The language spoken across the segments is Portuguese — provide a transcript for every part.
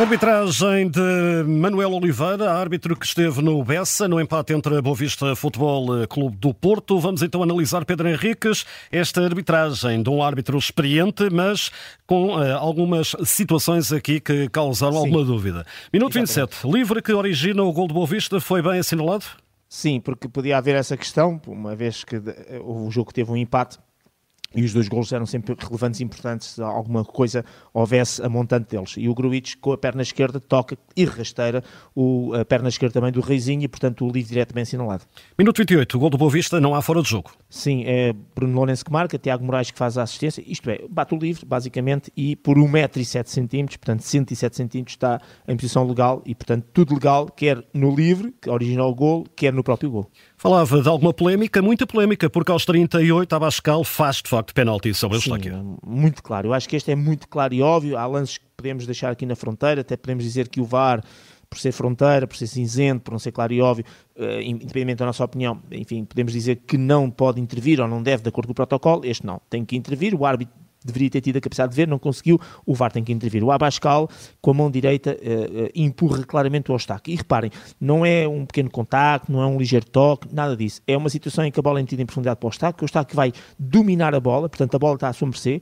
Arbitragem de Manuel Oliveira, árbitro que esteve no Bessa, no empate entre a Boa Vista Futebol Clube do Porto. Vamos então analisar, Pedro Henriques, esta arbitragem de um árbitro experiente, mas com uh, algumas situações aqui que causaram Sim. alguma dúvida. Minuto Exatamente. 27, livre que origina o gol do Boa Vista, foi bem assinalado? Sim, porque podia haver essa questão, uma vez que o jogo teve um empate e os dois gols eram sempre relevantes e importantes se alguma coisa houvesse a montante deles. E o Gruitch, com a perna esquerda, toca e rasteira o, a perna esquerda também do Reizinho e, portanto, o livre direto bem assinalado. Minuto 28, o gol do Boa Vista não há fora de jogo. Sim, é Bruno Lourenço que marca, Tiago Moraes que faz a assistência, isto é, bate o livre, basicamente, e por 1,7m, portanto 107cm está em posição legal e, portanto, tudo legal, quer no livre, que originou o gol, quer no próprio gol. Falava de alguma polémica, muita polémica, porque aos 38 a Bascal faz de facto penalti sobre o Eustáquio. Muito claro, eu acho que este é muito claro e óbvio. Há lances que podemos deixar aqui na fronteira, até podemos dizer que o VAR por ser fronteira, por ser cinzento, por não ser claro e óbvio, uh, independentemente da nossa opinião, enfim, podemos dizer que não pode intervir ou não deve de acordo com o protocolo, este não, tem que intervir, o árbitro deveria ter tido a capacidade de ver, não conseguiu, o VAR tem que intervir. O Abascal, com a mão direita, uh, empurra claramente o obstáculo. E reparem, não é um pequeno contacto, não é um ligeiro toque, nada disso. É uma situação em que a bola é metida em profundidade para o obstáculo, o obstáculo vai dominar a bola, portanto a bola está à sua mercê,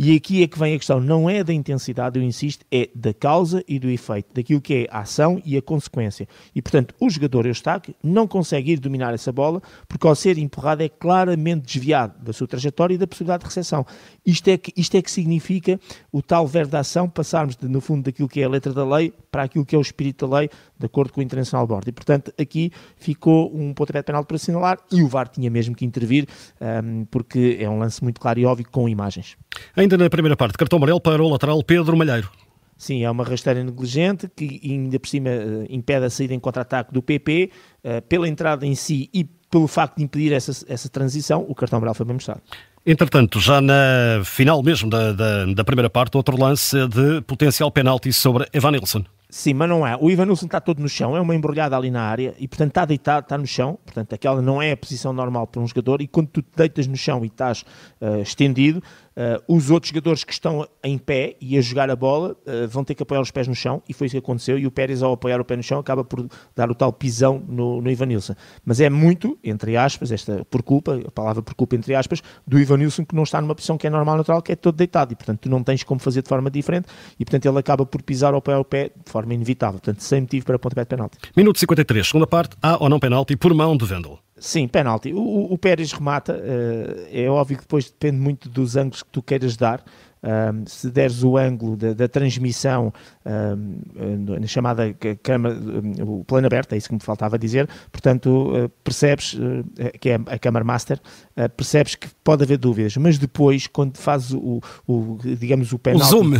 e aqui é que vem a questão, não é da intensidade, eu insisto, é da causa e do efeito, daquilo que é a ação e a consequência. E, portanto, o jogador Eustáquio não consegue ir dominar essa bola, porque ao ser empurrado é claramente desviado da sua trajetória e da possibilidade de recepção. Isto é que, isto é que significa o tal verbo da ação, passarmos, de, no fundo, daquilo que é a letra da lei para aquilo que é o espírito da lei, de acordo com o Internacional Board. E, portanto, aqui ficou um pontapé de penal para assinalar e o VAR tinha mesmo que intervir, um, porque é um lance muito claro e óbvio com imagens. Ainda na primeira parte, cartão amarelo para o lateral Pedro Malheiro. Sim, é uma rasteira negligente que ainda por cima uh, impede a saída em contra-ataque do PP, eh, pela entrada em si e pelo facto de impedir essa, essa transição, o cartão amarelo foi bem mostrado. Entretanto, já na final mesmo da, da, da primeira parte, outro lance de potencial penalti sobre Evan Nilsson. Sim, mas não é. O Ivan Nilsson está todo no chão, é uma embrulhada ali na área e, portanto, está deitado, está no chão. Portanto, aquela não é a posição normal para um jogador. E quando tu te deitas no chão e estás uh, estendido, Uh, os outros jogadores que estão em pé e a jogar a bola uh, vão ter que apoiar os pés no chão e foi isso que aconteceu e o Pérez ao apoiar o pé no chão acaba por dar o tal pisão no, no Ivanilson. Mas é muito, entre aspas, esta por culpa, a palavra por culpa entre aspas, do Ivanilson que não está numa posição que é normal, natural, que é todo deitado e portanto tu não tens como fazer de forma diferente e portanto ele acaba por pisar ao apoiar o pé de forma inevitável, portanto sem motivo para pontapé de penalti. Minuto 53, segunda parte, há ou não penalti por mão de Vendel? Sim, penalti. O, o Pérez remata, uh, é óbvio que depois depende muito dos ângulos que tu queiras dar. Um, se deres o ângulo da, da transmissão um, na chamada câmara, um, o plano aberto, é isso que me faltava dizer, portanto uh, percebes, uh, que é a câmara master, uh, percebes que pode haver dúvidas, mas depois quando fazes o, o digamos o penalti... O zoom!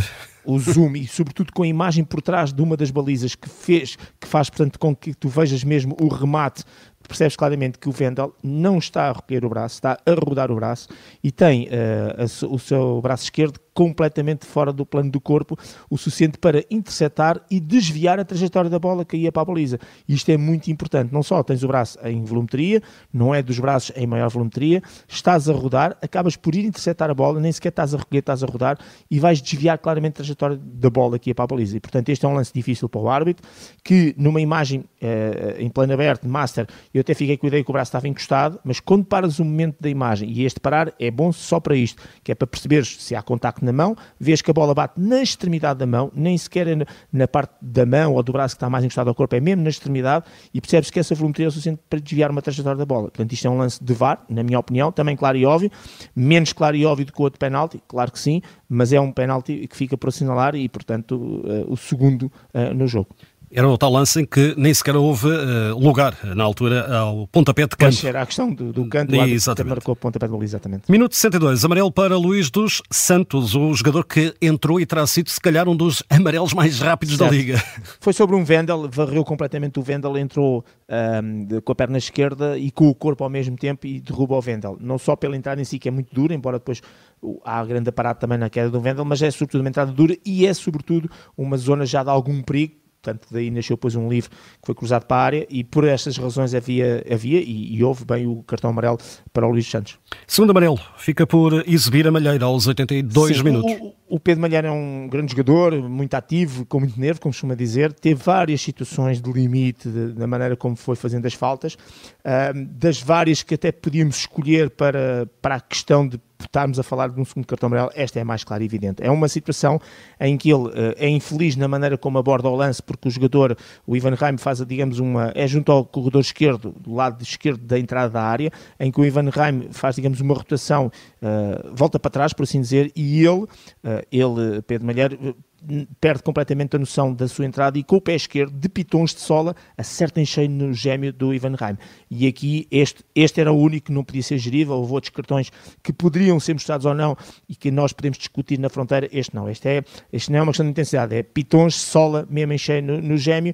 o zoom e sobretudo com a imagem por trás de uma das balizas que fez, que faz portanto com que tu vejas mesmo o remate percebes claramente que o Vendel não está a recolher o braço, está a rodar o braço e tem uh, a, o seu braço esquerdo completamente fora do plano do corpo, o suficiente para interceptar e desviar a trajetória da bola que ia para a baliza. Isto é muito importante. Não só tens o braço em volumetria, não é dos braços em maior volumetria, estás a rodar, acabas por ir interceptar a bola, nem sequer estás a recolher, estás a rodar e vais desviar claramente a trajetória da bola que ia para a baliza. E, portanto, este é um lance difícil para o árbitro, que numa imagem uh, em plano aberto, master, eu até fiquei com a ideia que o braço estava encostado, mas quando paras o momento da imagem, e este parar é bom só para isto, que é para perceberes se há contacto na mão, vês que a bola bate na extremidade da mão, nem sequer é na parte da mão ou do braço que está mais encostado ao corpo, é mesmo na extremidade, e percebes que essa volumetria é suficiente para desviar uma trajetória da bola. Portanto, isto é um lance de VAR, na minha opinião, também claro e óbvio, menos claro e óbvio do que o outro penalti, claro que sim, mas é um penalti que fica por assinalar e, portanto, uh, o segundo uh, no jogo. Era o tal lance em que nem sequer houve uh, lugar, na altura, ao pontapé de canto. Era a questão do, do canto, exatamente. marcou o pontapé de bola, exatamente. Minuto 62, amarelo para Luís dos Santos, o jogador que entrou e terá sido, se calhar, um dos amarelos mais rápidos certo. da Liga. Foi sobre um Vendel, varreu completamente o Vendel, entrou um, de, com a perna esquerda e com o corpo ao mesmo tempo e derruba o Vendel. Não só pela entrada em si, que é muito dura, embora depois há grande aparato também na queda do Vendel, mas é sobretudo uma entrada dura e é sobretudo uma zona já de algum perigo portanto daí nasceu depois um livro que foi cruzado para a área e por estas razões havia, havia e, e houve bem o cartão amarelo para o Luís Santos. Segundo amarelo, fica por exibir a Malheira aos 82 Sim, minutos. O, o, Pedro Malheira é um grande jogador, muito ativo, com muito nervo, como costuma dizer, teve várias situações de limite de, da maneira como foi fazendo as faltas, uh, das várias que até podíamos escolher para, para a questão de estarmos a falar de um segundo cartão amarelo, esta é mais clara e evidente. É uma situação em que ele uh, é infeliz na maneira como aborda o lance, porque o jogador, o Ivan Reim, faz, digamos, uma. é junto ao corredor esquerdo, do lado esquerdo da entrada da área, em que o Ivan Reim faz, digamos, uma rotação, uh, volta para trás, por assim dizer, e ele, uh, ele Pedro Malheiro, perde completamente a noção da sua entrada e com o pé esquerdo, de pitons de sola, acerta em cheio no gêmeo do Ivan Reim. E aqui este, este era o único que não podia ser gerido, houve outros cartões que poderiam ser mostrados ou não e que nós podemos discutir na fronteira, este não. Este, é, este não é uma questão de intensidade, é pitons de sola, mesmo em cheio no, no gêmeo,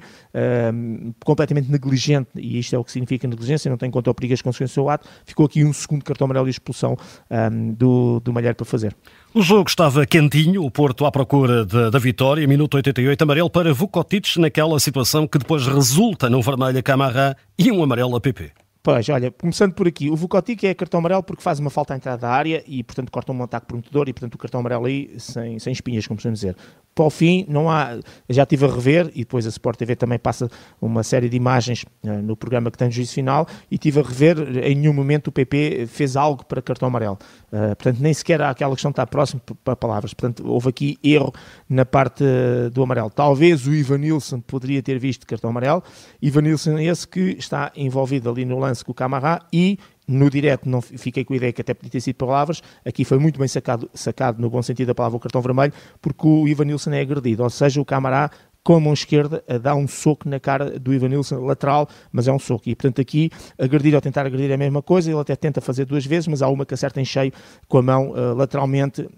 um, completamente negligente, e isto é o que significa negligência, não tem conta ou perigas com o seu ato, ficou aqui um segundo cartão amarelo e expulsão um, do, do Malheiro para fazer. O jogo estava quentinho, o Porto à procura de, da vitória, minuto 88, amarelo para Vukotic naquela situação que depois resulta num vermelho a Camará e um amarelo a PP. Pois, olha, começando por aqui, o Vukotic é cartão amarelo porque faz uma falta à entrada da área e, portanto, corta um ataque prometedor e, portanto, o cartão amarelo aí sem, sem espinhas, como podemos dizer para o fim, não há. Já estive a rever e depois a Sport TV também passa uma série de imagens uh, no programa que tem o juízo final e estive a rever. Em nenhum momento o PP fez algo para cartão amarelo. Uh, portanto, nem sequer há aquela questão de estar próximo para palavras. Portanto, houve aqui erro na parte uh, do amarelo. Talvez o Ivan Nilsson poderia ter visto cartão amarelo. Ivan Nilsson, esse que está envolvido ali no lance com o Camará e no direto não fiquei com a ideia que até podia ter sido palavras, aqui foi muito bem sacado, sacado no bom sentido da palavra o cartão vermelho, porque o Ivan Nilsson é agredido, ou seja, o Camará com a mão esquerda a dar um soco na cara do Ivan Nilsson, lateral, mas é um soco. E portanto aqui, agredir ou tentar agredir é a mesma coisa, ele até tenta fazer duas vezes, mas há uma que acerta em cheio com a mão uh, lateralmente uh,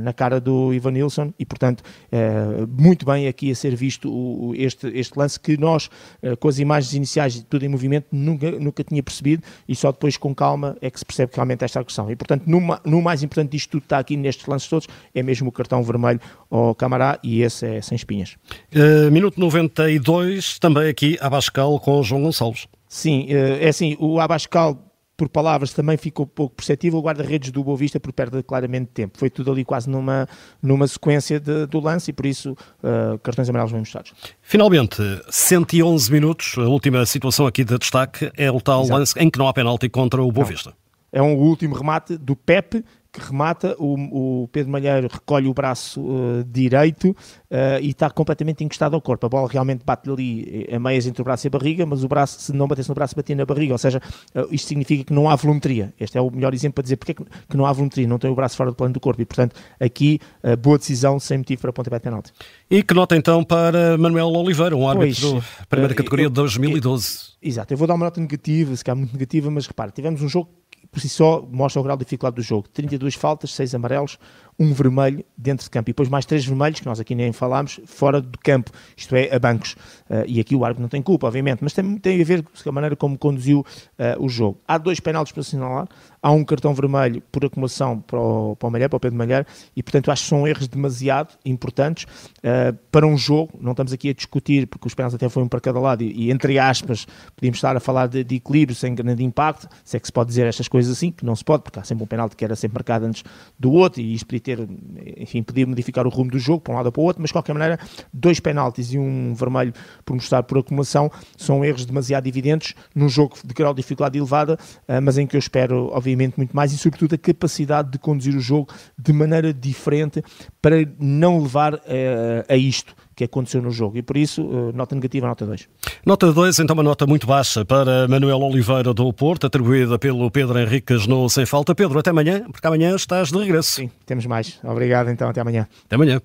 na cara do Ivan Nilsson e portanto uh, muito bem aqui a ser visto o, este, este lance que nós, com as imagens iniciais tudo em movimento, nunca, nunca tinha percebido e só depois com calma é que se percebe realmente esta agressão. E portanto, no, mais importante disto tudo está aqui nestes lances todos, é mesmo o cartão vermelho ao Camará e esse é sem espinhas. Minuto 92, também aqui Abascal com o João Gonçalves. Sim, uh, é assim, o Abascal por palavras também ficou pouco perceptível, o guarda-redes do Boa Vista por perda claramente de tempo. Foi tudo ali quase numa, numa sequência de, do lance e por isso uh, cartões amarelos bem mostrados. Finalmente, 111 minutos, a última situação aqui de destaque é o tal Exato. lance em que não há penalti contra o Boa Vista. É um último remate do Pepe que remata, o, o Pedro Malheiro recolhe o braço uh, direito uh, e está completamente encostado ao corpo. A bola realmente bate ali a meias entre o braço e a barriga, mas o braço, se não batesse no braço, batia na barriga. Ou seja, uh, isto significa que não há volumetria. Este é o melhor exemplo para dizer porque é que, que não há volumetria, não tem o braço fora do plano do corpo. E, portanto, aqui, boa decisão, sem motivo para pontapé de penalti. E que nota então para Manuel Oliveira, um árbitro da primeira categoria de 2012. Exato, eu vou dar uma nota negativa, se calhar muito negativa, mas repare, tivemos um jogo por si só mostra o grau de dificuldade do jogo. 32 faltas, 6 amarelos, um vermelho dentro de campo e depois mais três vermelhos, que nós aqui nem falámos, fora do campo, isto é, a bancos. Uh, e aqui o árbitro não tem culpa, obviamente, mas tem, tem a ver com a maneira como conduziu uh, o jogo. Há dois penaltis para assinalar, há um cartão vermelho por acumulação para o, para o Malher, para o Pedro Malher, e portanto acho que são erros demasiado importantes uh, para um jogo. Não estamos aqui a discutir, porque os penaltis até foram para cada lado, e, e entre aspas, podíamos estar a falar de, de, equilíbrio sem grande impacto, se é que se pode dizer estas coisas assim, que não se pode, porque há sempre um penalti que era sempre marcado antes do outro, e isto podia ter, enfim, podia modificar o rumo do jogo para um lado ou para o outro, mas de qualquer maneira, dois penaltis e um vermelho por mostrar por acumulação são erros demasiado evidentes num jogo de grau de dificuldade elevada, uh, mas em que eu espero, obviamente, obviamente, muito mais e, sobretudo, a capacidade de conduzir o jogo de maneira diferente para não levar uh, a isto que aconteceu no jogo. E por isso, uh, nota negativa, nota 2. Nota 2, então uma nota muito baixa para Manuel Oliveira do Porto, atribuída pelo Pedro Henriques no Sem Falta. Pedro, até amanhã, porque amanhã estás de regresso. Sim, temos mais. Obrigado então, até amanhã. Até amanhã.